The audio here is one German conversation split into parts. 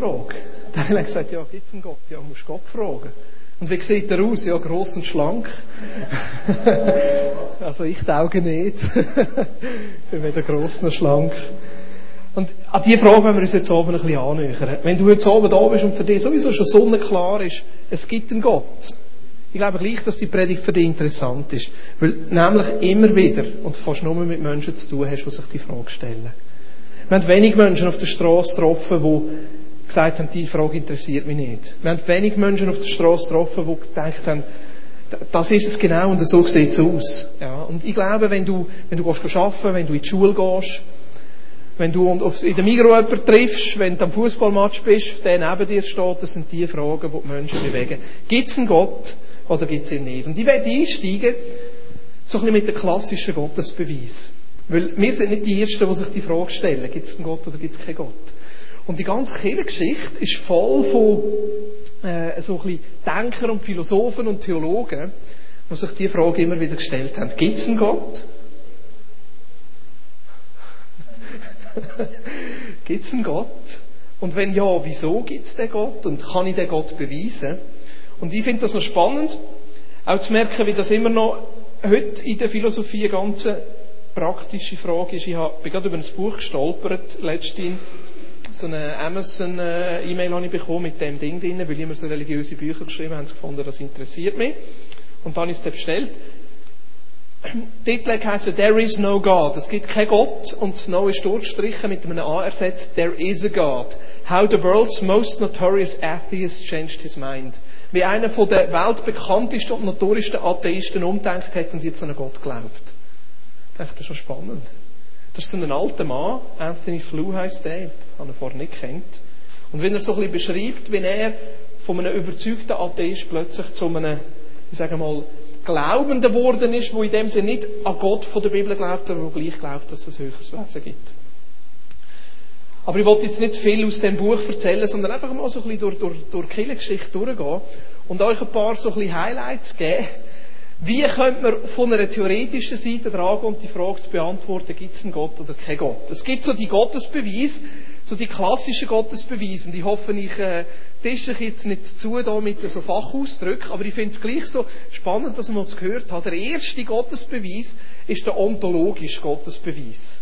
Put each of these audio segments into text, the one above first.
Frage. Dann habe ich gesagt, ja, gibt es einen Gott? Ja, musst Gott fragen. Und wie sieht er aus? Ja, gross und schlank. also ich tauge nicht. ich bin weder gross noch schlank. Und an diese Frage wollen wir uns jetzt oben ein bisschen annähern. Wenn du jetzt oben da bist und für dich sowieso schon sonnenklar ist, es gibt einen Gott. Ich glaube gleich, dass die Predigt für dich interessant ist. Weil nämlich immer wieder und fast nur mit Menschen zu tun hast, die sich die Frage stellen. Wir haben wenig Menschen auf der Straße getroffen, die gesagt haben, die Frage interessiert mich nicht. Wir haben wenig Menschen auf der Straße getroffen, die gedacht haben, das ist es genau und so sieht es aus. Ja, und ich glaube, wenn du, wenn du gehst arbeiten, wenn du in die Schule gehst, wenn du in der Migros jemanden triffst, wenn du am Fußballmatch bist, der neben dir steht, das sind die Fragen, die die Menschen bewegen. Gibt es einen Gott oder gibt es ihn nicht? Und ich werde einsteigen, so ein bisschen mit dem klassischen Gottesbeweis. Weil wir sind nicht die Ersten, die sich die Frage stellen, gibt es einen Gott oder gibt es keinen Gott? Und die ganze Kirchengeschichte ist voll von äh, so ein Denkern und Philosophen und Theologen, die sich die Frage immer wieder gestellt haben. Gibt es einen Gott? gibt es einen Gott? Und wenn ja, wieso gibt es den Gott? Und kann ich den Gott beweisen? Und ich finde das noch spannend, auch zu merken, wie das immer noch heute in der Philosophie eine ganz praktische Frage ist. Ich bin gerade über ein Buch gestolpert, letztens. So eine Amazon-E-Mail habe ich bekommen mit dem Ding drin, weil immer so religiöse Bücher geschrieben habe, gefunden, das interessiert mich. Und dann ist es bestellt. Titel heisst There is no God. Es gibt keinen Gott und das No ist durchgestrichen mit einem A ersetzt. There is a God. How the world's most notorious atheist changed his mind. Wie einer von der weltbekanntesten und notorischsten Atheisten umdenkt hat und jetzt an einen Gott glaubt. Ich dachte, das ist schon spannend. Das ist so ein alter Mann, Anthony Flew heisst der, habe ihn vorher nicht kennt. Und wenn er so ein bisschen beschreibt, wie er von einem überzeugten Atheist plötzlich zu einem, ich sage mal, Glaubender geworden ist, wo in dem Sinne nicht an Gott von der Bibel glaubt, aber wo gleich glaubt, dass es ein höheres Wesen gibt. Aber ich wollte jetzt nicht viel aus dem Buch erzählen, sondern einfach mal so ein bisschen durch, durch, durch die Kirchengeschichte durchgehen und euch ein paar so ein bisschen Highlights geben. Wie könnte man von einer theoretischen Seite tragen, um die Frage zu beantworten, gibt es einen Gott oder keinen Gott? Es gibt so die Gottesbeweise, so die klassischen Gottesbeweise. Und ich hoffe, ich äh, tische jetzt nicht zu da mit so Fachausdrücken, aber ich finde es gleich so spannend, dass man es gehört hat. Der erste Gottesbeweis ist der ontologische Gottesbeweis.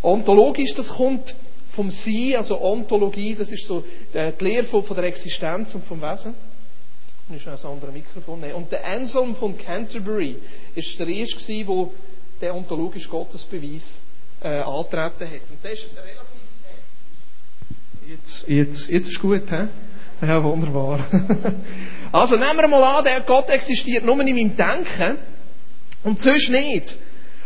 Ontologisch, das kommt vom Sein, also Ontologie, das ist so äh, die Lehre von, der Existenz und vom Wesen. Und ist ein anderes Mikrofon. Nee. Und der Anselm von Canterbury ist der erste der den ontologischen Gottesbeweis äh, antreten hat. Und der ist relativ Jetzt, jetzt, jetzt ist gut, hä? Ja, wunderbar. also nehmen wir mal an, der Gott existiert nur in meinem Denken und sonst nicht.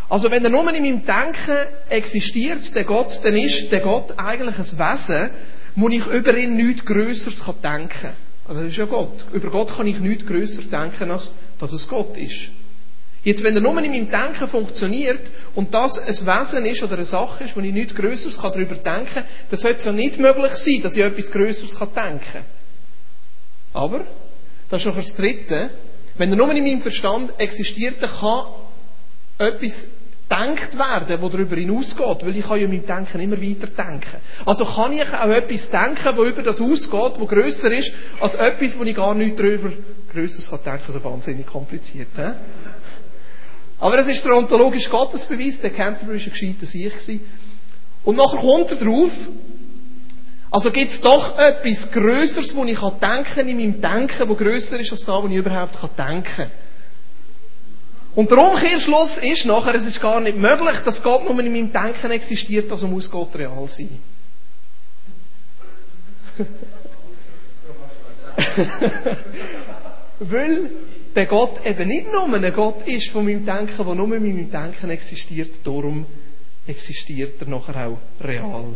Also wenn er nur in meinem Denken existiert, der Gott, dann ist der Gott eigentlich ein Wesen, wo ich über ihn nichts Größeres denken kann. Also das ist ja Gott. Über Gott kann ich nichts größer denken, als dass es Gott ist. Jetzt, wenn er nur in meinem Denken funktioniert und das ein Wesen ist oder eine Sache ist, wo ich nichts Größeres darüber denken kann, dann sollte es ja nicht möglich sein, dass ich etwas Größeres denken kann. Aber, das ist noch das Dritte, wenn er nur in meinem Verstand existiert, dann kann etwas denkt werden, wo darüber hinausgeht, weil ich kann ja meinem Denken immer weiter denken. Also kann ich auch etwas denken, wo über das ausgeht, wo grösser ist, als etwas, wo ich gar nicht darüber grösseres kann denken, so wahnsinnig kompliziert. He? Aber das ist der ontologische Gottesbeweis, der Canterbury war ein gescheiter Sieg. Und nachher kommt er drauf, also gibt es doch etwas Größeres, wo ich denken kann in meinem Denken, wo grösser ist als das, wo ich überhaupt denken kann. Und der Umkehrschluss ist nachher, es ist gar nicht möglich, dass Gott nur in meinem Denken existiert, also muss Gott real sein. Weil der Gott eben nicht nur ein Gott ist von meinem Denken, der nur in meinem Denken existiert, darum existiert er nachher auch real.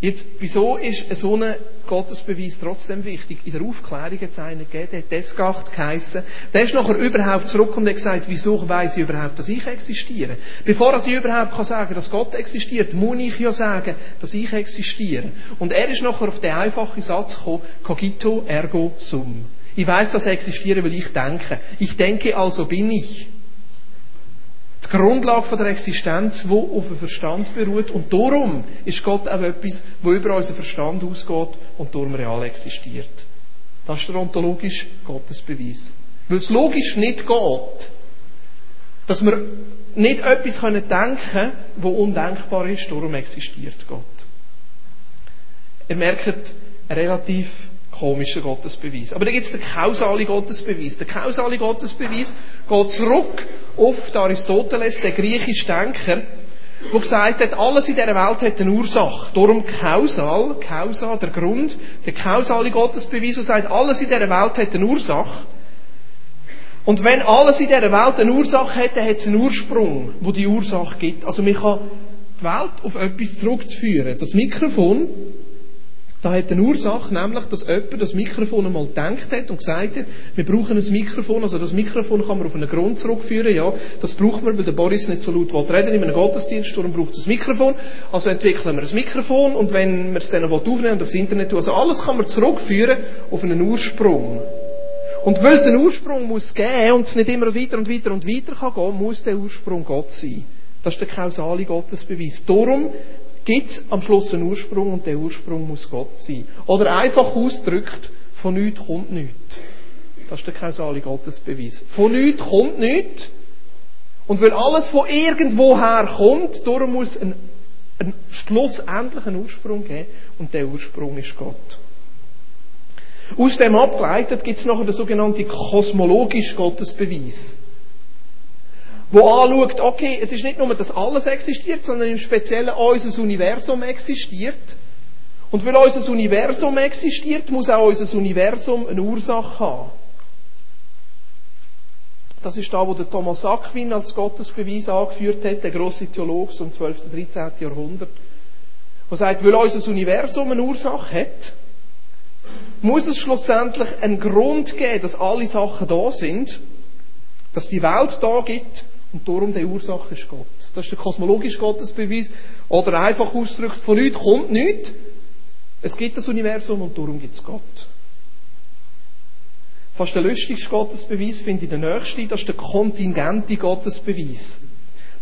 Jetzt, wieso ist so ein Gottesbeweis trotzdem wichtig? In der Aufklärung hat es einen gegeben, der hat Descartes geheissen. Der ist nachher überhaupt zurück und hat gesagt, wieso weiss ich überhaupt, dass ich existiere? Bevor ich überhaupt kann sagen dass Gott existiert, muss ich ja sagen, dass ich existiere. Und er ist nachher auf den einfachen Satz gekommen, cogito ergo sum. Ich weiß, dass er existiere, weil ich denke. Ich denke, also bin ich. Die Grundlage der Existenz, die auf dem Verstand beruht. Und darum ist Gott auch etwas, wo über unseren Verstand ausgeht und darum real existiert. Das ist der ontologische Gottesbeweis. Weil es logisch nicht geht, dass wir nicht etwas denken können, das undenkbar ist, darum existiert Gott. Ihr merkt, relativ komischer Gottesbeweis. Aber da gibt es den kausalen Gottesbeweis. Der kausale Gottesbeweis geht zurück auf den Aristoteles, den griechischen Denker, der gesagt hat, alles in dieser Welt hat eine Ursache. Darum kausal, kausa, der Grund, der kausale Gottesbeweis, der sagt, alles in dieser Welt hat eine Ursache. Und wenn alles in dieser Welt eine Ursache hat, dann hat es einen Ursprung, wo die Ursache gibt. Also man kann die Welt auf etwas zurückzuführen. Das Mikrofon, da hat eine Ursache, nämlich, dass jemand das Mikrofon einmal gedacht hat und gesagt hat, wir brauchen ein Mikrofon, also das Mikrofon kann man auf einen Grund zurückführen, ja, das braucht man, weil der Boris nicht so laut will reden in einem Gottesdienst, darum braucht es ein Mikrofon, also entwickeln wir ein Mikrofon und wenn wir es dann aufnehmen und aufs Internet tun, also alles kann man zurückführen auf einen Ursprung. Und weil es einen Ursprung muss geben und es nicht immer weiter und weiter und weiter kann gehen, muss der Ursprung Gott sein. Das ist der kausale Gottesbeweis. Darum gibt es am Schluss einen Ursprung und der Ursprung muss Gott sein. Oder einfach ausgedrückt, von nichts kommt nichts. Das ist der kausale Gottesbeweis. Von nichts kommt nichts. Und weil alles von irgendwoher kommt, darum muss ein, ein schlussendlich einen Ursprung geben und der Ursprung ist Gott. Aus dem abgeleitet gibt es noch den sogenannten kosmologischen Gottesbeweis. Wo anschaut, okay, es ist nicht nur, dass alles existiert, sondern im Speziellen unser Universum existiert. Und weil unser Universum existiert, muss auch unser Universum eine Ursache haben. Das ist da, wo der Thomas Aquin als Gottesbeweis angeführt hat, der grosse Theologe um 12. und 13. Jahrhundert. Der sagt, weil unser Universum eine Ursache hat, muss es schlussendlich einen Grund geben, dass alle Sachen da sind, dass die Welt da gibt und darum die Ursache ist Gott. Das ist der kosmologische Gottesbeweis. Oder einfach ausgedrückt, von nichts kommt nichts. Es gibt das Universum und darum gibt es Gott. Fast der lustigste Gottesbeweis finde ich der nächste, das ist der kontingente Gottesbeweis.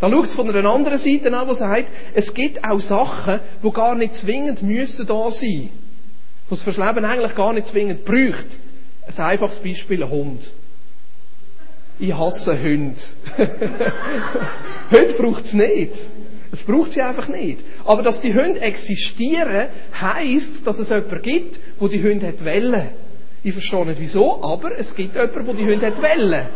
Da schaut es von einer anderen Seite an, wo sagt, es gibt auch Sachen, die gar nicht zwingend müssen da sein was fürs Leben eigentlich gar nicht zwingend braucht. Ein einfaches Beispiel, ein Hund. Ich hasse Hunde. Hunde braucht es nicht. Es braucht sie einfach nicht. Aber dass die Hunde existieren, heisst, dass es jemanden gibt, wo die Hunde hat wollen. Ich verstehe nicht wieso, aber es gibt jemanden, wo die Hunde hat wollen.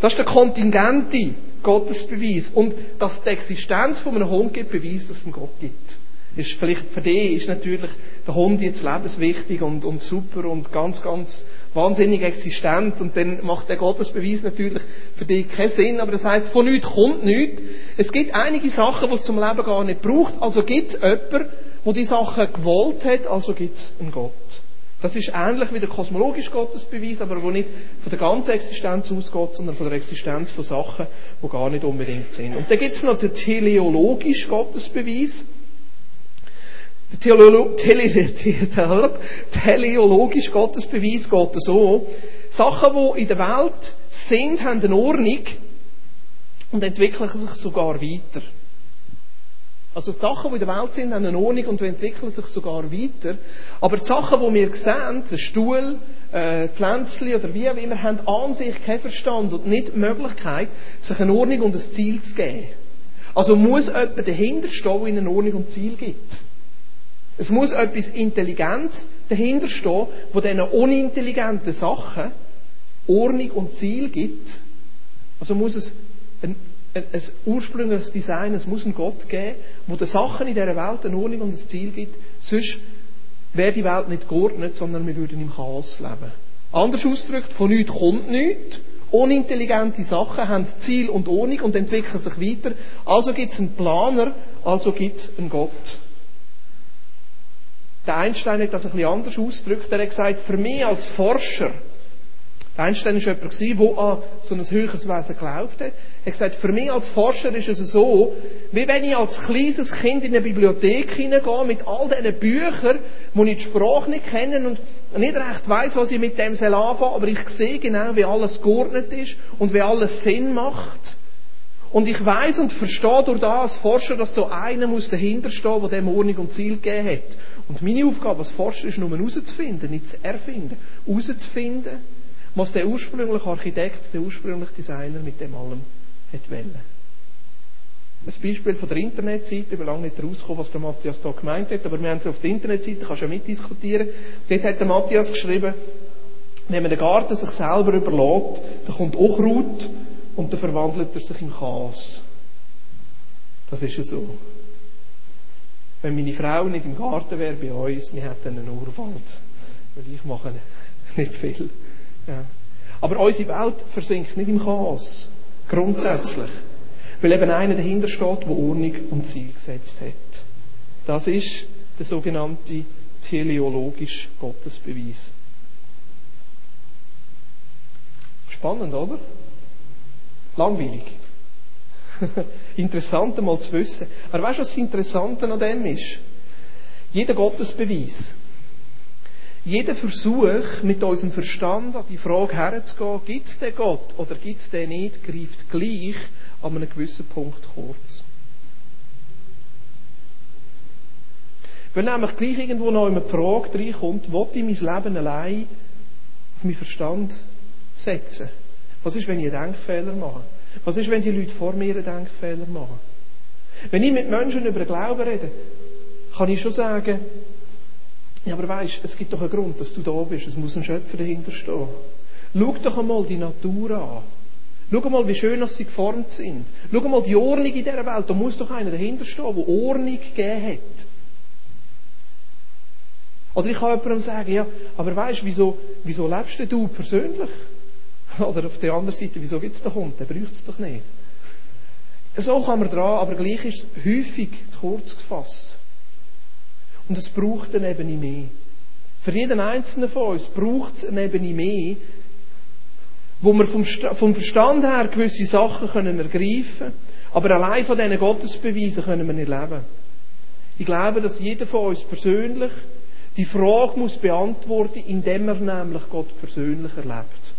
Das ist der kontingente Gottesbeweis. Und dass die Existenz von einem Hund gibt, beweist, dass es einen Gott gibt ist vielleicht für dich ist natürlich der Hund jetzt lebenswichtig und, und super und ganz, ganz wahnsinnig existent und dann macht der Gottesbeweis natürlich für dich keinen Sinn, aber das heißt, von nichts kommt nichts. Es gibt einige Sachen, die es zum Leben gar nicht braucht, also gibt es jemanden, der die Sachen gewollt hat, also gibt es einen Gott. Das ist ähnlich wie der kosmologische Gottesbeweis, aber wo nicht von der ganzen Existenz ausgeht, sondern von der Existenz von Sachen, die gar nicht unbedingt sind. Und dann gibt es noch den teleologischen Gottesbeweis. Theolo Tele teleologische Gottesbeweis geht so. Sachen, die in der Welt sind, haben eine Ordnung und entwickeln sich sogar weiter. Also die Sachen, die in der Welt sind, haben eine Ordnung und entwickeln sich sogar weiter. Aber die Sachen, die wir sehen, der Stuhl, äh, Pflänzchen oder wie auch immer, haben an sich keinen Verstand und nicht die Möglichkeit, sich eine Ordnung und ein Ziel zu geben. Also muss jemand dahinter stehen, der ihnen eine Ordnung und ein Ziel gibt. Es muss etwas Intelligentes dahinter stehen, wo diesen unintelligenten Sachen Ordnung und Ziel gibt. Also muss es ein, ein, ein ursprüngliches Design, es muss einen Gott geben, wo den Sachen in dieser Welt eine Ordnung und ein Ziel gibt. Sonst wäre die Welt nicht geordnet, sondern wir würden im Chaos leben. Anders ausgedrückt, von nichts kommt nichts. Unintelligente Sachen haben Ziel und Ordnung und entwickeln sich weiter. Also gibt es einen Planer, also gibt es einen Gott. Der Einstein hat das ein bisschen anders ausgedrückt. Er hat gesagt, für mich als Forscher Einstein war jemand, der an so ein höheres Wesen glaubt hat. Er hat gesagt, für mich als Forscher ist es so, wie wenn ich als kleines Kind in eine Bibliothek hineingehe mit all diesen Büchern, wo ich die Sprache nicht kenne und nicht recht weiss, was ich mit dem soll anfangen, aber ich sehe genau, wie alles geordnet ist und wie alles Sinn macht. Und ich weiß und verstehe durch das als Forscher, dass da einer muss dahinter stehen, der dem Ordnung und Ziel gegeben hat. Und meine Aufgabe als Forscher ist nur herauszufinden, nicht zu erfinden, herauszufinden, was der ursprüngliche Architekt, der ursprüngliche Designer mit dem allem hat wollen. Ein Beispiel von der Internetseite, ich will lange nicht rauskommen, was der Matthias da gemeint hat, aber wir haben es auf der Internetseite, kannst du ja mitdiskutieren. Dort hat der Matthias geschrieben, wenn man den Garten sich selber überlässt, dann kommt Unkraut und dann verwandelt er sich in Chaos. Das ist ja so. Wenn meine Frau nicht im Garten wäre bei uns, wir hätten einen Urwald. Weil ich mache nicht viel. Ja. Aber unsere Welt versinkt nicht im Chaos. Grundsätzlich. Weil eben einer dahinter steht, der Ordnung und Ziel gesetzt hat. Das ist der sogenannte teleologische Gottesbeweis. Spannend, oder? Langweilig. Interessant einmal zu wissen. Aber weißt du, was das Interessante an dem ist? Jeder Gottesbeweis, jeder Versuch, mit unserem Verstand an die Frage herzugehen, gibt es den Gott oder gibt es den nicht, greift gleich an einem gewissen Punkt kurz. Wenn nämlich gleich irgendwo noch eine Frage reinkommt, will ich mein Leben allein auf meinen Verstand setzen? Was ist, wenn ich einen Denkfehler mache? Was ist, wenn die Leute vor mir einen Denkfehler machen? Wenn ich mit Menschen über Glauben rede, kann ich schon sagen, ja, aber weisst, es gibt doch einen Grund, dass du da bist. Es muss ein Schöpfer dahinter stehen. Schau doch einmal die Natur an. Schau mal, wie schön sie geformt sind. Schau mal die Ordnung in dieser Welt. Da muss doch einer dahinter stehen, der Ordnung gegeben hat. Oder ich kann jemandem sagen, ja, aber weißt wieso, wieso lebst du persönlich? Oder auf der anderen Seite, wieso gibt es den Hund? Der braucht es doch nicht. So kann man dran, aber gleich ist es häufig zu kurz gefasst. Und es braucht eine Ebene mehr. Für jeden Einzelnen von uns braucht es eine Ebene mehr, wo wir vom, vom Verstand her gewisse Sachen können ergreifen können, aber allein von diesen Gottesbeweisen können wir nicht leben. Ich glaube, dass jeder von uns persönlich die Frage muss beantworten, indem er nämlich Gott persönlich erlebt.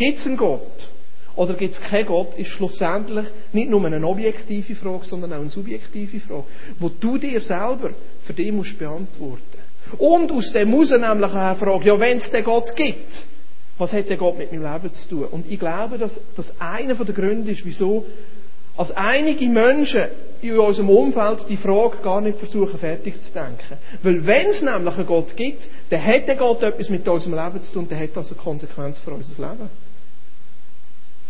Gibt es einen Gott? Oder gibt es keinen Gott, ist schlussendlich nicht nur eine objektive Frage, sondern auch eine subjektive Frage, wo du dir selber für dich musst beantworten. Und aus dem muss nämlich auch fragen, ja, wenn es den Gott gibt, was hat der Gott mit meinem Leben zu tun? Und ich glaube, dass das einer der Gründe ist, wieso als einige Menschen in unserem Umfeld die Frage gar nicht versuchen fertig zu denken. Weil wenn es nämlich einen Gott gibt, dann hat der Gott etwas mit unserem Leben zu tun, dann hat das eine Konsequenz für unser Leben.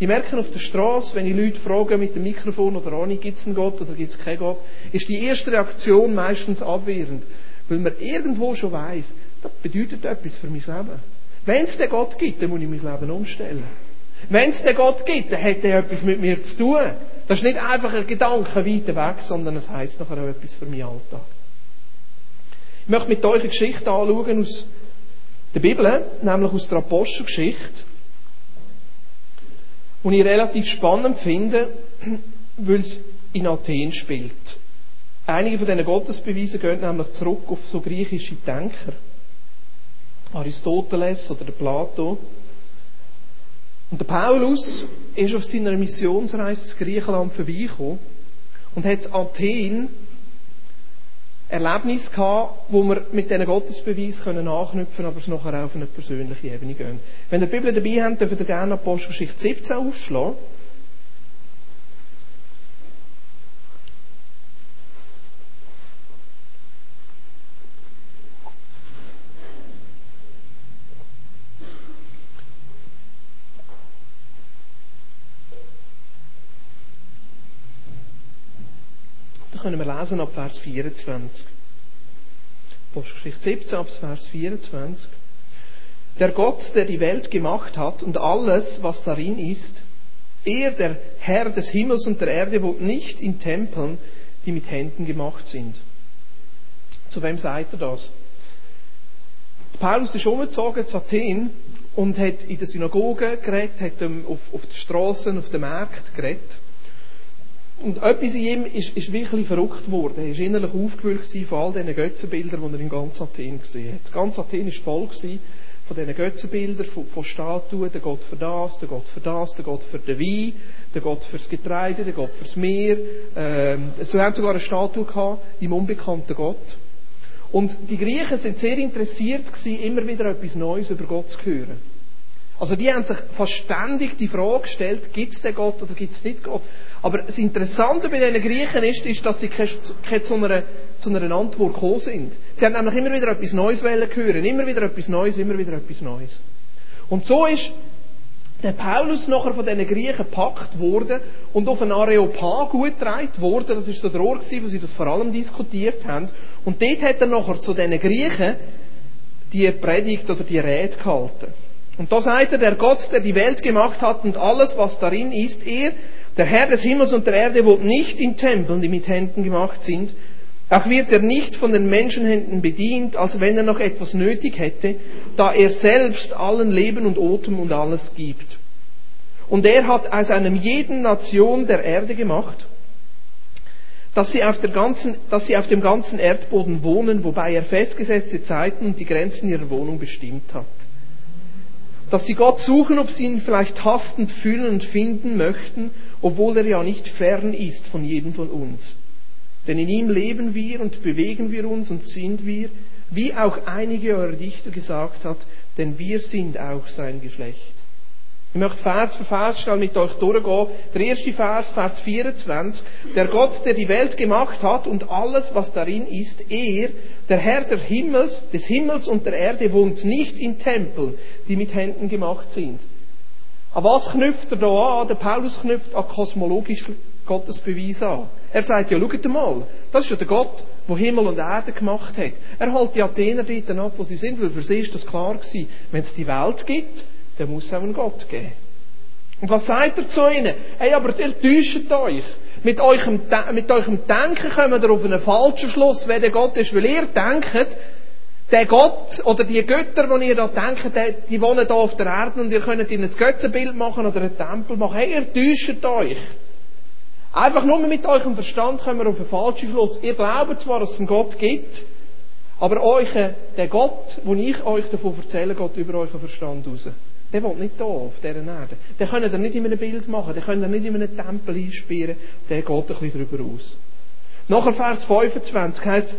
Ich merke auf der Straße, wenn ich Leute frage mit dem Mikrofon oder nicht, gibt es einen Gott oder gibt es keinen Gott, ist die erste Reaktion meistens abwehrend. Weil man irgendwo schon weiß, das bedeutet etwas für mein Leben. Wenn es den Gott gibt, dann muss ich mein Leben umstellen. Wenn es den Gott gibt, dann hat er etwas mit mir zu tun. Das ist nicht einfach ein Gedanke weiter weg, sondern es heisst nachher auch etwas für meinen Alltag. Ich möchte mit euch eine Geschichte anschauen aus der Bibel, nämlich aus der Apostelgeschichte und ich relativ spannend finde, weil es in Athen spielt. Einige von diesen Gottesbeweisen gehen nämlich zurück auf so griechische Denker. Aristoteles oder der Plato. Und der Paulus ist auf seiner Missionsreise zu Griechenland vorbeigekommen und hat Athen Erlebnis gehabt, wo wir mit diesen Gottesbeweis können anknüpfen aber es nachher auch auf eine persönliche Ebene gehen. Wenn ihr die Bibel dabei habt, dürft ihr gerne Apostelgeschichte 17 aufschlagen. können wir lesen ab Vers 24. Apostelgeschichte 17 ab Vers 24. Der Gott, der die Welt gemacht hat und alles, was darin ist, er, der Herr des Himmels und der Erde, wohnt nicht in Tempeln, die mit Händen gemacht sind. Zu wem sagt er das? Paulus ist umgezogen zu Athen und hat in der Synagoge geredet, hat auf, auf den Straßen, auf den Märkten geredet. Und etwas in ihm ist, ist wirklich verrückt geworden. Er war innerlich aufgewühlt von all diesen Götzenbildern, die er in ganz Athen gesehen hat. Ganz Athen war voll von diesen Götzenbildern, von, von Statuen, der Gott für das, der Gott für das, der Gott für den Wein, der Gott fürs Getreide, der Gott fürs Meer. Ähm, so haben sogar eine Statue gehabt, im unbekannten Gott. Und die Griechen sind sehr interessiert gewesen, immer wieder etwas Neues über Gott zu hören. Also die haben sich fast ständig die Frage gestellt, gibt es den Gott oder gibt es nicht Gott? Aber das Interessante bei diesen Griechen ist, ist dass sie keine, zu, einer, zu einer Antwort gekommen sind. Sie haben nämlich immer wieder etwas Neues hören, immer wieder etwas Neues, immer wieder etwas Neues. Und so ist der Paulus nachher von diesen Griechen gepackt worden und auf ein Areopag getragen worden. Das ist so der Ort, wo sie das vor allem diskutiert haben. Und dort hat er nachher zu diesen Griechen die Predigt oder die Rede gehalten. Und da sagt er, der Gott, der die Welt gemacht hat und alles, was darin ist, er, der Herr des Himmels und der Erde, wohnt nicht in Tempeln, die mit Händen gemacht sind. Auch wird er nicht von den Menschenhänden bedient, als wenn er noch etwas nötig hätte, da er selbst allen Leben und Atem und alles gibt. Und er hat aus einem jeden Nation der Erde gemacht, dass sie, auf der ganzen, dass sie auf dem ganzen Erdboden wohnen, wobei er festgesetzte Zeiten und die Grenzen ihrer Wohnung bestimmt hat dass sie Gott suchen, ob sie ihn vielleicht tastend fühlen und finden möchten, obwohl er ja nicht fern ist von jedem von uns. Denn in ihm leben wir und bewegen wir uns und sind wir, wie auch einige eurer Dichter gesagt hat, denn wir sind auch sein Geschlecht. Ich möchte Vers für Vers schnell mit euch durchgehen. Der erste Vers, Vers 24. Der Gott, der die Welt gemacht hat und alles, was darin ist, er, der Herr der Himmels, des Himmels und der Erde, wohnt nicht in Tempeln, die mit Händen gemacht sind. An was knüpft er da an? Der Paulus knüpft an kosmologischen Gottesbeweis an. Er sagt, ja, schaut mal, das ist ja der Gott, der Himmel und Erde gemacht hat. Er holt die Athener dort ab, wo sie sind, weil für sie ist das klar gewesen. Wenn es die Welt gibt, dann muss auch einen Gott geben. Und was sagt er zu ihnen? Hey, aber ihr täuscht euch. Mit eurem, mit eurem Denken kommt ihr auf einen falschen Schluss, wer der Gott ist, weil ihr denkt, der Gott oder die Götter, die ihr da denkt, die wohnen da auf der Erde und ihr könnt ihnen ein Götzenbild machen oder einen Tempel machen. Hey, ihr täuscht euch. Einfach nur mit eurem Verstand kommen wir auf einen falschen Schluss. Ihr glaubt zwar, dass es einen Gott gibt, aber euch, der Gott, den ich euch davon erzähle, geht über euren Verstand raus. Der wohnt nicht da auf dieser Erde. Den könnt ihr nicht in einem Bild machen, den könnt ihr nicht in einem Tempel einsperren, der geht ein bisschen darüber aus. Nachher Vers 25 heißt,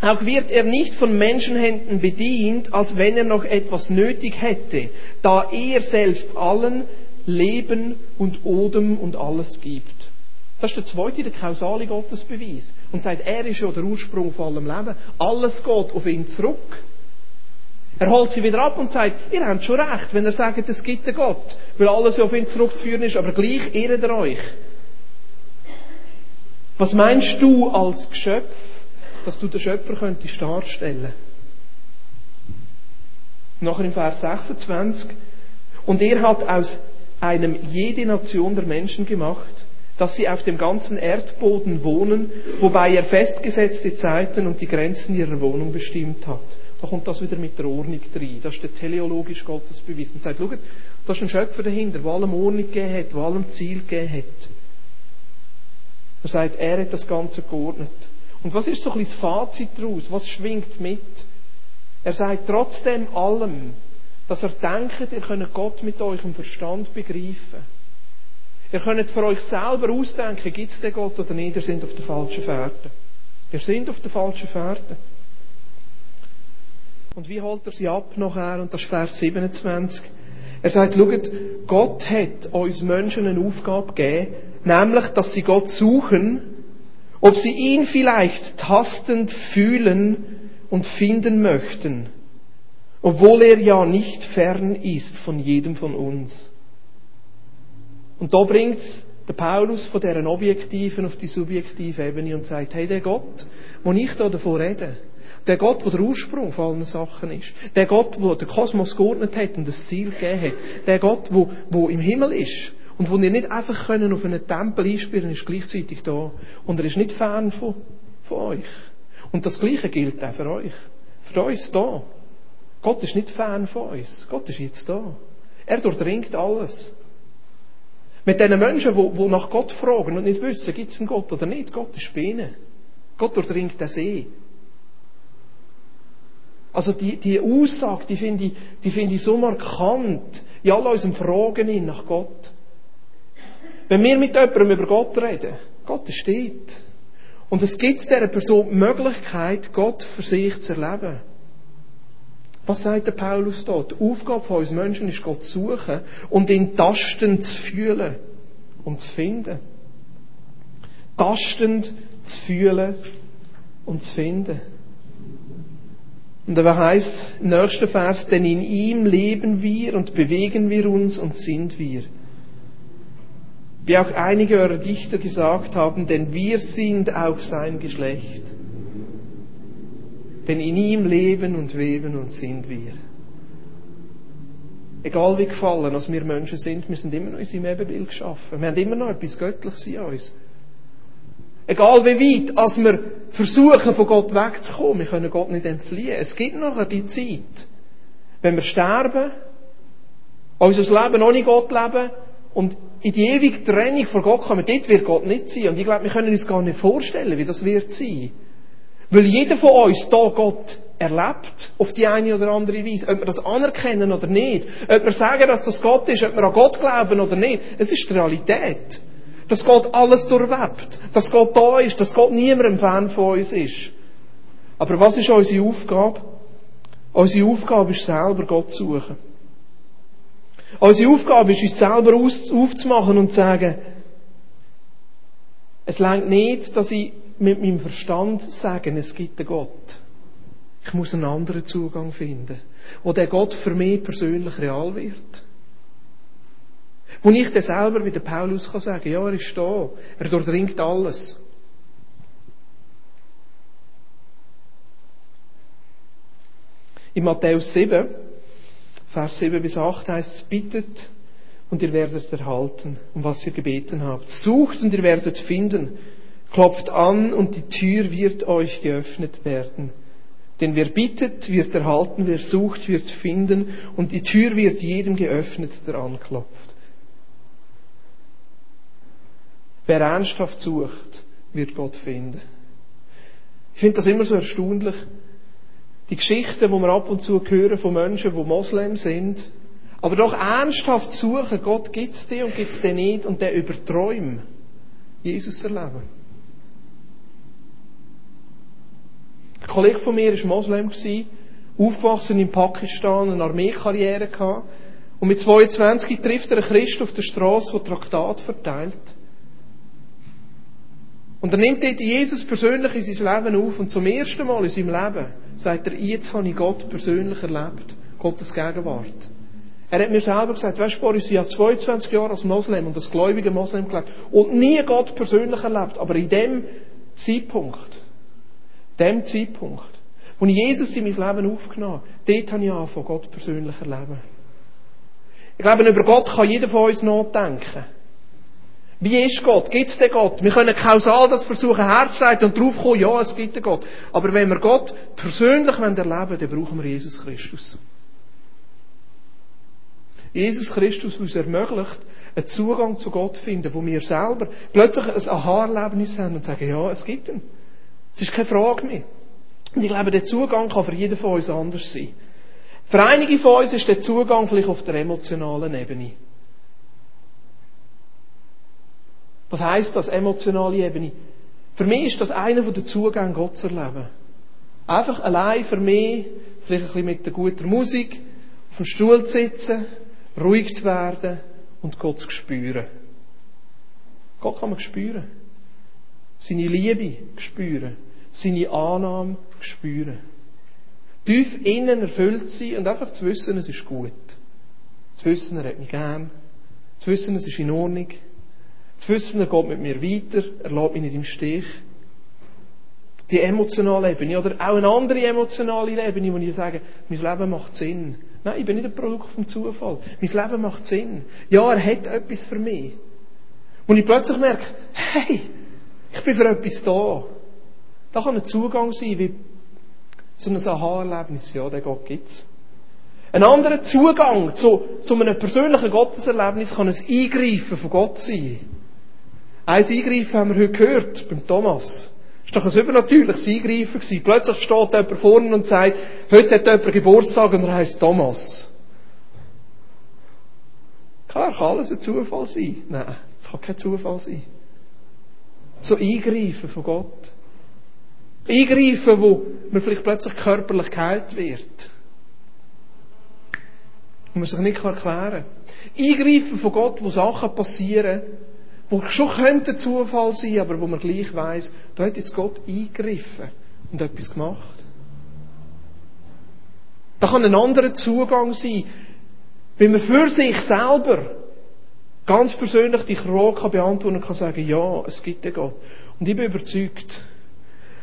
auch wird er nicht von Menschenhänden bedient, als wenn er noch etwas nötig hätte, da er selbst allen Leben und Odem und alles gibt. Das ist der zweite, der kausale Gottesbeweis. Und sagt, er ist ja der Ursprung von allem Leben. Alles geht auf ihn zurück. Er holt sie wieder ab und sagt, ihr habt schon recht, wenn ihr sagt, es gibt einen Gott, weil alles auf ihn zurückzuführen ist, aber gleich irret ihr euch. Was meinst du als Geschöpf, dass du den Schöpfer könntest darstellen? Nachher im Vers 26. Und er hat aus einem jede Nation der Menschen gemacht, dass sie auf dem ganzen Erdboden wohnen, wobei er festgesetzte Zeiten und die Grenzen ihrer Wohnung bestimmt hat da kommt das wieder mit der Ordnung rein. Das ist der teleologische Gottesbeweis. Und sagt, schaut, da ist ein Schöpfer dahinter, der allem Ordnung gegeben hat, der allem Ziel gegeben hat. Er sagt, er hat das Ganze geordnet. Und was ist so ein bisschen das Fazit daraus? Was schwingt mit? Er sagt trotzdem allem, dass er denkt, ihr könnt Gott mit eurem Verstand begreifen. Ihr könnt für euch selber ausdenken, gibt es den Gott oder nicht, ihr seid auf der falschen Fährte. Ihr seid auf der falschen Fährte. Und wie holt er sie ab nachher? Und das ist Vers 27. Er sagt, schaut, Gott hat uns Menschen eine Aufgabe gegeben, nämlich, dass sie Gott suchen, ob sie ihn vielleicht tastend fühlen und finden möchten, obwohl er ja nicht fern ist von jedem von uns. Und da bringt der Paulus von deren objektiven auf die subjektive Ebene und sagt, hey, der Gott, wo ich da davon rede, der Gott, der der Ursprung von allen Sachen ist. Der Gott, der den Kosmos geordnet hat und das Ziel gegeben hat. Der Gott, der, der im Himmel ist. Und wo ihr nicht einfach können auf einen Tempel einspielen ist gleichzeitig da. Und er ist nicht fern von, von euch. Und das Gleiche gilt auch für euch. Für uns da. Gott ist nicht Fan von uns. Gott ist jetzt da. Er durchdringt alles. Mit den Menschen, die nach Gott fragen und nicht wissen, gibt es einen Gott oder nicht, Gott ist bei ihnen. Gott durchdringt den See. Also die, die Aussage, die finde ich, die finde ich so markant in all unseren Fragen nach Gott. Wenn wir mit jemandem über Gott reden, Gott steht. Und es gibt dieser Person die Möglichkeit, Gott für sich zu erleben. Was sagt der Paulus dort? Die Aufgabe von uns Menschen ist, Gott zu suchen und ihn tastend zu fühlen und zu finden. Tastend zu fühlen und zu finden. Und da heißt es nächsten Vers, denn in ihm leben wir und bewegen wir uns und sind wir. Wie auch einige eurer Dichter gesagt haben, denn wir sind auch sein Geschlecht. Denn in ihm leben und weben und sind wir. Egal wie gefallen als wir Menschen sind, wir sind immer noch in seinem Ebenbild geschaffen. Wir haben immer noch etwas Göttliches in uns. Egal wie weit, als wir versuchen, von Gott wegzukommen, wir können Gott nicht entfliehen. Es gibt noch die Zeit, wenn wir sterben, unser Leben ohne Gott leben und in die ewige Trennung von Gott kommen, dort wird Gott nicht sein. Und ich glaube, wir können uns gar nicht vorstellen, wie das wird sein. Weil jeder von uns da Gott erlebt, auf die eine oder andere Weise. Ob wir das anerkennen oder nicht. Ob wir sagen, dass das Gott ist, ob wir an Gott glauben oder nicht. Es ist die Realität. Dass Gott alles durchwebt. Dass Gott da ist. Dass Gott niemandem Fan von uns ist. Aber was ist unsere Aufgabe? Unsere Aufgabe ist selber Gott zu suchen. Unsere Aufgabe ist, uns selber aufzumachen und zu sagen, es längt nicht, dass ich mit meinem Verstand sagen, es gibt einen Gott. Ich muss einen anderen Zugang finden, wo der Gott für mich persönlich real wird. Wo ich dann selber wie der Paulus kann sagen, ja, er ist da, er durchdringt alles. In Matthäus 7, Vers 7 bis 8 heißt es, bittet und ihr werdet erhalten, um was ihr gebeten habt. Sucht und ihr werdet finden. Klopft an und die Tür wird euch geöffnet werden. Denn wer bittet, wird erhalten, wer sucht, wird finden und die Tür wird jedem geöffnet, der anklopft. Wer ernsthaft sucht, wird Gott finden. Ich finde das immer so erstaunlich. Die Geschichten, die wir ab und zu hören von Menschen, die Moslem sind, aber doch ernsthaft suchen, Gott gibt's dir und gibt's dir nicht und der überträumen, Jesus erleben. Ein Kollege von mir war Moslem, aufgewachsen in Pakistan, eine Armeekarriere gehabt. Und mit 22 trifft er einen Christ auf der Straße, der Traktat verteilt. Und er nimmt dort Jesus persönlich in sein Leben auf und zum ersten Mal in seinem Leben sagt er, jetzt habe ich Gott persönlich erlebt. Gottes Gegenwart. Er hat mir selber gesagt, weißt du, Boris, ich habe 22 Jahre als Moslem und als gläubiger Moslem gelebt und nie Gott persönlich erlebt, aber in dem Zeitpunkt dem Zeitpunkt, wo ich Jesus in mein Leben aufgenommen habe, dort habe ich angefangen, Gott persönlich erleben. Ich glaube, über Gott kann jeder von uns nachdenken. Wie ist Gott? Gibt es den Gott? Wir können kausal das versuchen herzustellen und drauf kommen, ja, es gibt den Gott. Aber wenn wir Gott persönlich erleben wollen, dann brauchen wir Jesus Christus. Jesus Christus, uns ermöglicht, einen Zugang zu Gott zu finden, wo wir selber plötzlich ein Aha-Erlebnis haben und sagen, ja, es gibt ihn. Es ist keine Frage mehr. Und ich glaube, der Zugang kann für jeden von uns anders sein. Für einige von uns ist der Zugang vielleicht auf der emotionalen Ebene. Was heißt das, emotionale Ebene? Für mich ist das einer der Zugänge, Gott zu erleben. Einfach allein für mich, vielleicht ein bisschen mit der guten Musik, auf dem Stuhl zu sitzen, ruhig zu werden und Gott zu spüren. Gott kann man spüren seine Liebe spüren, seine Annahme spüren. Tief innen erfüllt sein und einfach zu wissen, es ist gut. Zu wissen, er hat mich gern. Zu wissen, es ist in Ordnung. Zu wissen, er geht mit mir weiter, er lässt mich nicht im Stich. Die emotionale Ebene oder auch eine andere emotionale Ebene, wo ich sage, mein Leben macht Sinn. Nein, ich bin nicht ein Produkt vom Zufall. Mein Leben macht Sinn. Ja, er hat etwas für mich. Und ich plötzlich merke, hey, ich bin für etwas da. Da kann ein Zugang sein, wie so ein Aha-Erlebnis. Ja, den Gott gibt's. Ein anderer Zugang zu, zu einem persönlichen Gotteserlebnis kann ein Eingreifen von Gott sein. Ein Eingreifen haben wir heute gehört, beim Thomas. Das war doch ein übernatürliches Eingreifen gewesen. Plötzlich steht jemand vorne und sagt, heute hat jemand Geburtstag und er heisst Thomas. Klar, kann alles ein Zufall sein. Nein, es kann kein Zufall sein. So Eingreifen von Gott. Eingreifen, wo man vielleicht plötzlich körperlich geheilt wird. Und man sich nicht erklären kann. Eingreifen von Gott, wo Sachen passieren, wo schon könnte Zufall sein, aber wo man gleich weiß, da hat jetzt Gott eingegriffen und etwas gemacht. Da kann ein anderer Zugang sein, wenn man für sich selber ganz persönlich die Frage beantworten und kann sagen, ja, es gibt einen Gott. Und ich bin überzeugt,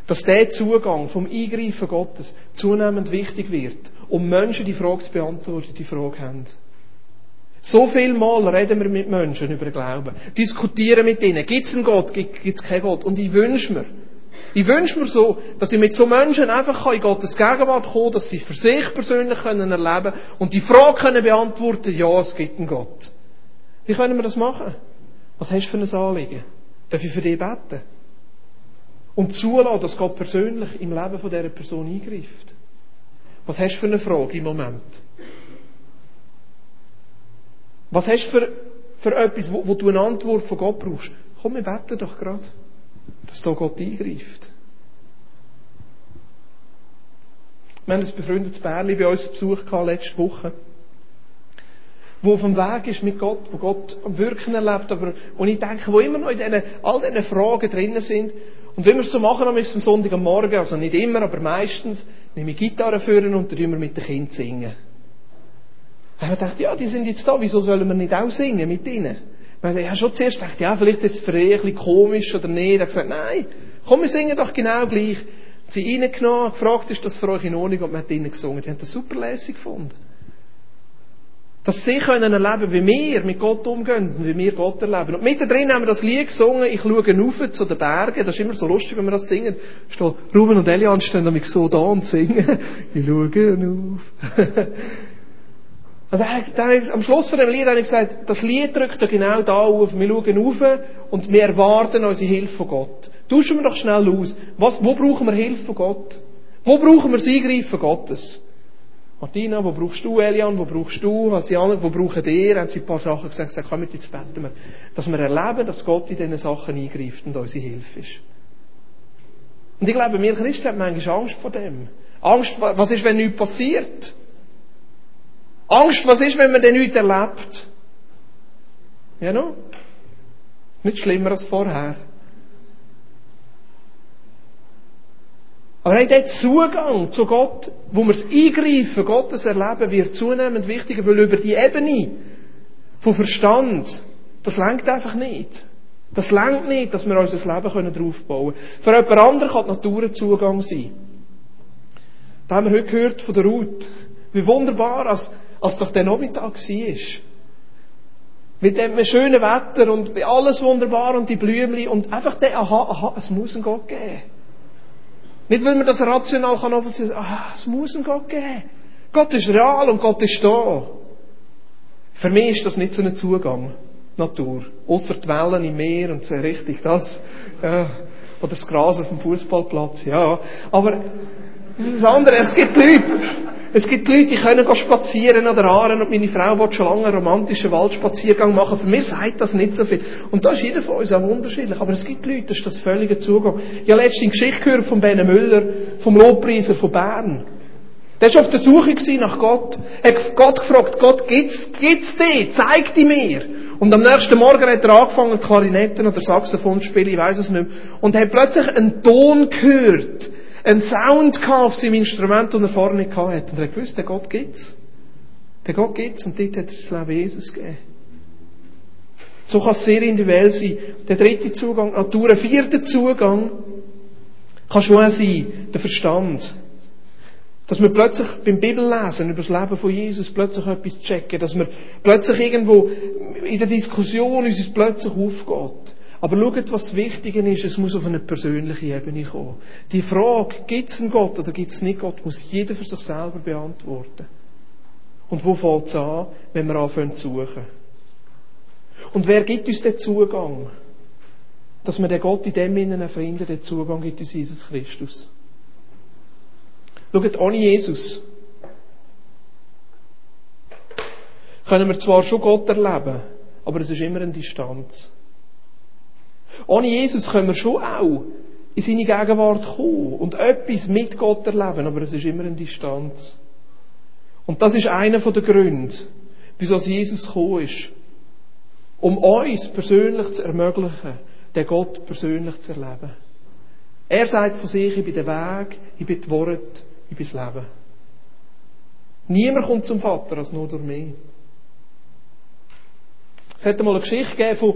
dass der Zugang vom Eingreifen Gottes zunehmend wichtig wird, um Menschen die Frage zu beantworten, die die Frage haben. So viel Mal reden wir mit Menschen über Glauben, diskutieren mit ihnen, gibt es einen Gott, gibt es keinen Gott. Und ich wünsche mir, ich wünsche mir so, dass ich mit so Menschen einfach in Gottes Gegenwart kommen dass sie für sich persönlich können erleben und die Frage können beantworten, ja, es gibt einen Gott. Wie können wir das machen? Was hast du für ein Anliegen? Darf ich für dich beten? Und zulassen, dass Gott persönlich im Leben von dieser Person eingreift. Was hast du für eine Frage im Moment? Was hast du für, für etwas, wo, wo du eine Antwort von Gott brauchst? Komm, wir beten doch gerade, dass da Gott eingreift. Wir haben ein befreundetes Bärli bei uns Besuch gehabt letzte Woche wo auf dem Weg ist mit Gott, wo Gott am Wirken erlebt, aber wo ich denke, wo immer noch in diesen, all diesen Fragen drinnen sind. Und wenn wir es so machen, am Sonntag am Morgen, also nicht immer, aber meistens, nehme ich Gitarre führen und dann wir mit den Kindern singen. Und ich dachte, ja, die sind jetzt da, wieso sollen wir nicht auch singen mit ihnen? Weil ich habe schon zuerst gedacht, ja, vielleicht ist es für ein bisschen komisch oder nicht. Ich habe gesagt, nein, komm, wir singen doch genau gleich. Sie reingenommen, gefragt, ist das für euch in Ordnung und wir haben ihnen gesungen. Die haben das super lässig gefunden. Dass sie können erleben, wie wir mit Gott umgehen und wie wir Gott erleben. Und mittendrin haben wir das Lied gesungen, ich schaue rauf zu den Bergen. Das ist immer so lustig, wenn wir das singen. Ruben und Elian stehen nämlich so da und singen. Ich schaue auf. Und dann, dann, am Schluss von dem Lied habe ich gesagt, das Lied drückt ja genau da auf. Wir schauen auf und wir erwarten unsere Hilfe von Gott. Tauschen wir doch schnell aus. Was, wo brauchen wir Hilfe von Gott? Wo brauchen wir das Eingreifen Gottes? Martina, wo brauchst du, Elian, wo brauchst du, was die anderen, wo brauchen ihr? Haben sie ein paar Sachen gesagt, gesagt, komm, jetzt beten wir. Dass wir erleben, dass Gott in diesen Sachen eingreift und unsere Hilfe ist. Und ich glaube, wir Christen haben manchmal Angst vor dem. Angst, was ist, wenn nichts passiert? Angst, was ist, wenn man denn nichts erlebt? Ja, no? Nicht schlimmer als vorher. Aber hey, der Zugang zu Gott, wo wir das Eingreifen Gottes erleben, wird zunehmend wichtiger, weil über die Ebene von Verstand, das lenkt einfach nicht. Das lenkt nicht, dass wir unser Leben können draufbauen können. Für jemand anderen kann die Natur ein Zugang sein. Da haben wir heute gehört von der Ruth. Wie wunderbar, als, als doch der Nachmittag war. Mit dem schönen Wetter und alles wunderbar und die Blümchen und einfach der, aha, aha, es muss einen Gott geben. Nicht, weil man das rational kann sagen, ah, es muss einen Gott geben. Gott ist real und Gott ist da. Für mich ist das nicht so ein Zugang, Natur. Außer die Wellen im Meer und so richtig das. Ja. Oder das Gras auf dem Fußballplatz, ja. Aber das ist das andere. Es gibt Leute, es gibt Leute, die können spazieren an der Aare und meine Frau will schon lange einen romantischen Waldspaziergang machen. Für mich sagt das nicht so viel. Und da ist jeder von uns auch unterschiedlich. Aber es gibt Leute, das ist das völlige Zugang. Ich habe letztens eine Geschichte gehört von Bene Müller, vom Lobpreiser von Bern. Der war auf der Suche nach Gott. Er hat Gott gefragt, Gott, gibt's, gibt's dich? Zeig die mir. Und am nächsten Morgen hat er angefangen, Klarinetten oder Saxophon zu spielen, ich weiß es nicht mehr. Und hat plötzlich einen Ton gehört einen Sound auf seinem Instrument, den er vorne nicht hatte. Und er hat gewusst, der Gott gibt's. Der Gott gibt's und dort hat er das Leben Jesus gegeben. So kann es sehr individuell sein. Der dritte Zugang, Natur. Ein vierter Zugang kann schon sein, der Verstand. Dass wir plötzlich beim Bibellesen über das Leben von Jesus plötzlich etwas checken. Dass wir plötzlich irgendwo in der Diskussion uns plötzlich aufgeht. Aber schaut, was wichtig ist, es muss auf eine persönliche Ebene kommen. Die Frage, gibt es einen Gott oder gibt es nicht Gott, muss jeder für sich selber beantworten. Und wo fängt es an, wenn wir anfangen zu suchen? Und wer gibt uns den Zugang? Dass wir den Gott in dem Innen finden, den Zugang gibt uns Jesus Christus. Schaut, ohne Jesus können wir zwar schon Gott erleben, aber es ist immer eine Distanz. Ohne Jesus können wir schon auch in seine Gegenwart kommen und etwas mit Gott erleben, aber es ist immer eine Distanz. Und das ist einer der Gründe, wieso Jesus gekommen ist. Um uns persönlich zu ermöglichen, den Gott persönlich zu erleben. Er sagt von sich, ich bin der Weg, ich bin das Wort, ich bin das Leben. Niemand kommt zum Vater als nur durch mich. Es hat einmal eine Geschichte gegeben, von,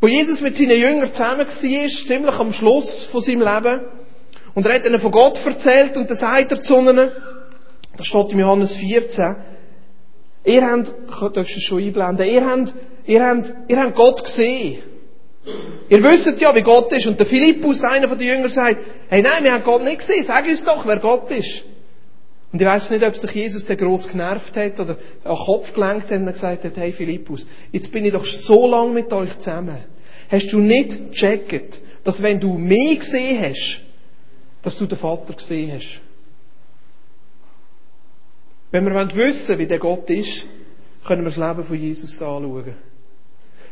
wo Jesus mit seinen Jüngern zusammen war, ziemlich am Schluss von seinem Leben. Und er hat ihnen von Gott erzählt und dann sagt er zu ihnen, das steht im Johannes 14, ihr habt, darfst es schon einblenden, ihr habt, ihr habt, ihr habt Gott gesehen. Ihr wisst ja, wie Gott ist. Und der Philippus, einer von den Jüngern, sagt, hey nein, wir haben Gott nicht gesehen, sag uns doch, wer Gott ist. Und ich weiß nicht, ob sich Jesus der groß genervt hat oder an den Kopf gelenkt hat und gesagt hat, hey Philippus, jetzt bin ich doch so lange mit euch zusammen. Hast du nicht gecheckt, dass wenn du mich gesehen hast, dass du den Vater gesehen hast? Wenn wir wissen wie der Gott ist, können wir das Leben von Jesus anschauen.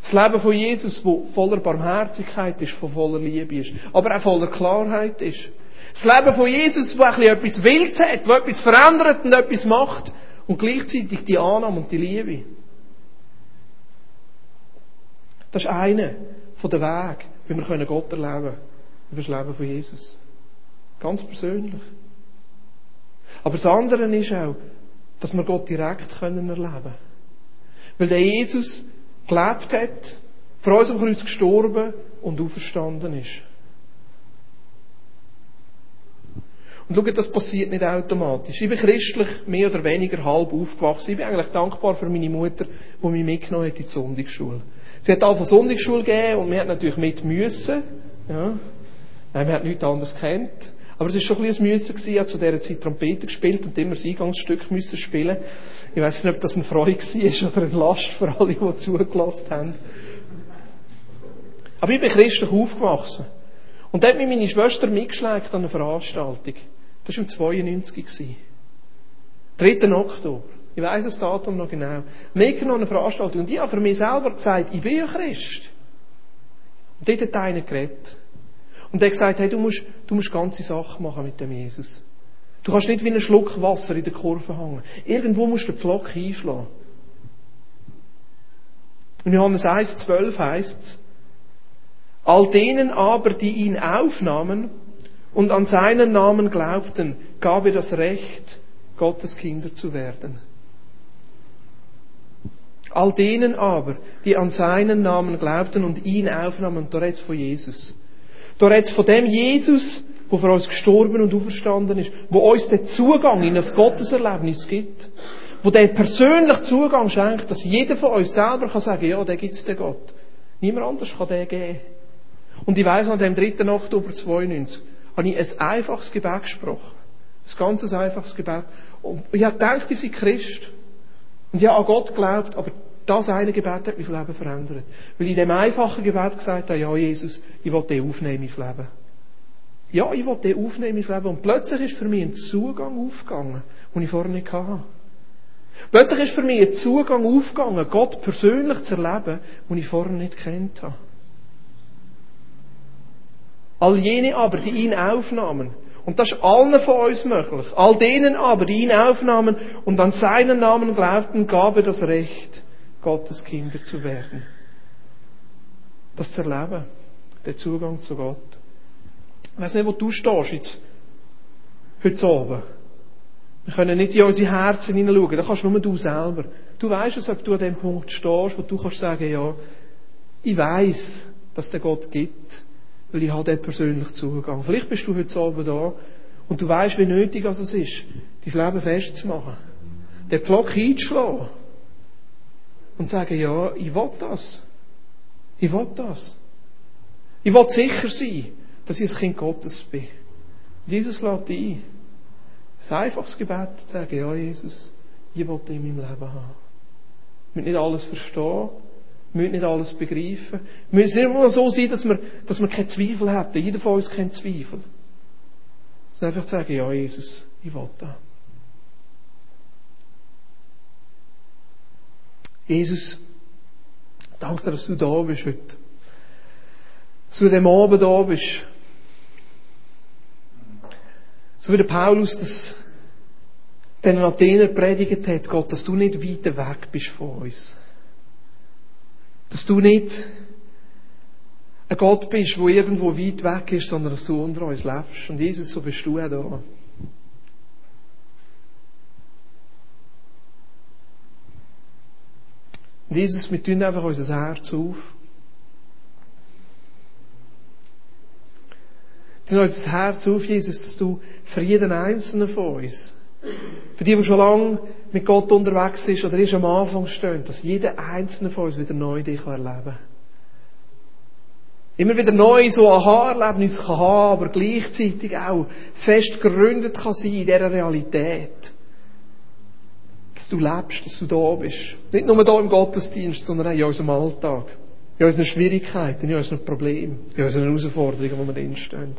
Das Leben von Jesus, das voller Barmherzigkeit ist, voller Liebe ist, aber auch voller Klarheit ist. Das Leben von Jesus, das etwas Wildes hat, das etwas verändert und etwas macht und gleichzeitig die Annahme und die Liebe. Das ist einer von den Wegen, wie wir Gott erleben können. Über das Leben von Jesus. Ganz persönlich. Aber das andere ist auch, dass wir Gott direkt erleben können. Weil der Jesus gelebt hat, für uns am Kreuz gestorben und auferstanden ist. Und schaut, das passiert nicht automatisch. Ich bin christlich mehr oder weniger halb aufgewachsen. Ich bin eigentlich dankbar für meine Mutter, die mich mitgenommen hat in die Sonntagsschule. Sie hat von Sonntagsschule gegeben und wir hat natürlich mit müssen. Ja. Nein, wir hat nichts anderes kennt. Aber es war schon ein bisschen ein Müssen gewesen. Ich habe zu dieser Zeit Trompete gespielt und immer das Eingangsstück müssen spielen. Ich weiß nicht, ob das eine Freude war oder eine Last für alle, die zugelassen haben. Aber ich bin christlich aufgewachsen. Und da hat mich meine Schwester mitgeschlägt an einer Veranstaltung. Das war im 92. 3. Oktober. Ich weiss das Datum noch genau. Mitgenommen an einer Veranstaltung. Und ich habe für mich selber gesagt, ich bin ja Christ. Und dort hat einer geredet. Und er hat gesagt, hey, du musst, du musst ganze Sachen machen mit dem Jesus. Du kannst nicht wie ein Schluck Wasser in der Kurve hängen. Irgendwo musst du den Pflock einschlagen. In Johannes 1,12 heißt es, All denen aber, die ihn aufnahmen und an seinen Namen glaubten, gab er das Recht, Gottes Kinder zu werden. All denen aber, die an seinen Namen glaubten und ihn aufnahmen, da redet von Jesus. Da redet von dem Jesus, der für uns gestorben und auferstanden ist, wo uns den Zugang in das Gotteserlebnis gibt, wo der persönlich Zugang schenkt, dass jeder von uns selber kann sagen, ja, der gibt's den Gott. Niemand anders kann den geben. Und ich weiss, an dem 3. Oktober 92 habe ich ein einfaches Gebet gesprochen. Ein ganz einfaches Gebet. Und ich habe gedacht, ich sei Christ. Und ich habe an Gott geglaubt, aber das eine Gebet hat mein Leben verändert. Weil ich in dem einfachen Gebet gesagt habe, ja, Jesus, ich will den aufnehmen in mein Leben. Ja, ich will den aufnehmen in mein Leben. Und plötzlich ist für mich ein Zugang aufgegangen, den ich vorher nicht hatte. Plötzlich ist für mich ein Zugang aufgegangen, Gott persönlich zu erleben, den ich vorher nicht kennt habe. All jene aber, die ihn aufnahmen, und das ist allen von uns möglich. All denen aber, die ihn aufnahmen und an seinen Namen glaubten, gab er das Recht, Gottes Kinder zu werden. Das zu erleben. Der Zugang zu Gott. Ich weiß nicht, wo du stehst jetzt. Heute Abend. Wir können nicht in unsere Herzen hineinschauen. Da kannst nur du selber. Du weißt es, ob du an dem Punkt stehst, wo du kannst sagen, ja, ich weiß, dass der Gott gibt weil ich habe dort persönlich Zugang. Vielleicht bist du heute Abend da und du weißt, wie nötig es ist, dein Leben festzumachen. Den Pflock einzuschlagen. Und sagen, ja, ich will das. Ich will das. Ich will sicher sein, dass ich ein Kind Gottes bin. Jesus lädt ein. Ein einfaches Gebet, sagen, ja, Jesus, ich will in meinem Leben haben. Wir müssen nicht alles verstehen. Wir müssen nicht alles begreifen. Wir müssen immer so sein, dass wir, dass wir keinen Zweifel hätten. Jeder von uns kennt Zweifel. Sondern einfach sagen, ja, Jesus, ich will da. Jesus, danke dir, dass du da bist heute. Dass du dem Abend da bist. So wie der Paulus das den Athener predigt hat, Gott, dass du nicht weiter weg bist von uns. Dass du nicht ein Gott bist, der irgendwo weit weg ist, sondern dass du unter uns lebst. Und Jesus, so bist du auch da. Jesus, wir tun einfach unser Herz auf. Wir tun unser Herz auf, Jesus, dass du für jeden Einzelnen von uns für die, die schon lange mit Gott unterwegs ist oder erst am Anfang stehen, dass jeder einzelne von uns wieder neu dich erleben kann. Immer wieder neu so ein Aha-Erlebnis kann haben, aber gleichzeitig auch fest gegründet kann sein in dieser Realität. Dass du lebst, dass du da bist. Nicht nur da im Gottesdienst, sondern auch in unserem Alltag. In unseren Schwierigkeiten, in unseren Problemen, in unseren Herausforderungen, wo wir drinstehen.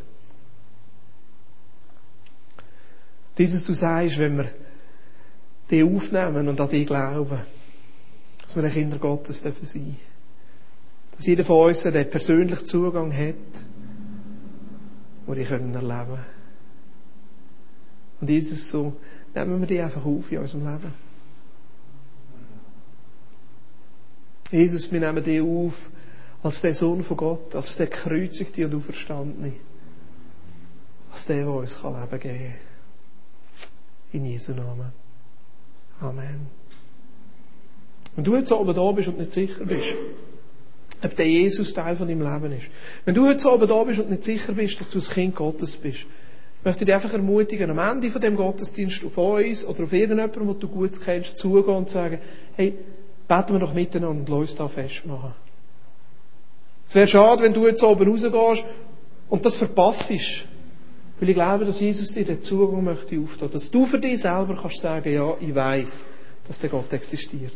Dieses du sagst, wenn wir die aufnehmen und an die glauben, dass wir ein Kinder Gottes dürfen sein. Dass jeder von uns den persönlichen Zugang hat, die können erleben. Und Jesus so, nehmen wir die einfach auf in unserem Leben. Jesus, wir nehmen die auf als der Sohn von Gott, als der Kreuzigte und Auferstandene. Als der, der uns Leben geben kann. In Jesu Namen. Amen. Wenn du jetzt oben da bist und nicht sicher bist, ob der Jesus Teil von deinem Leben ist. Wenn du jetzt oben da bist und nicht sicher bist, dass du das Kind Gottes bist, möchte ich dich einfach ermutigen, am Ende von dem Gottesdienst auf uns oder auf irgendjemanden, den du gut kennst, zugehen und sagen, hey, beten wir doch miteinander und lass uns da festmachen. Es wäre schade, wenn du jetzt oben rausgehst und das verpasst. Weil ich glaube, dass Jesus dir den Zugang möchte auftun. Dass du für dich selber kannst sagen, ja, ich weiß, dass der Gott existiert.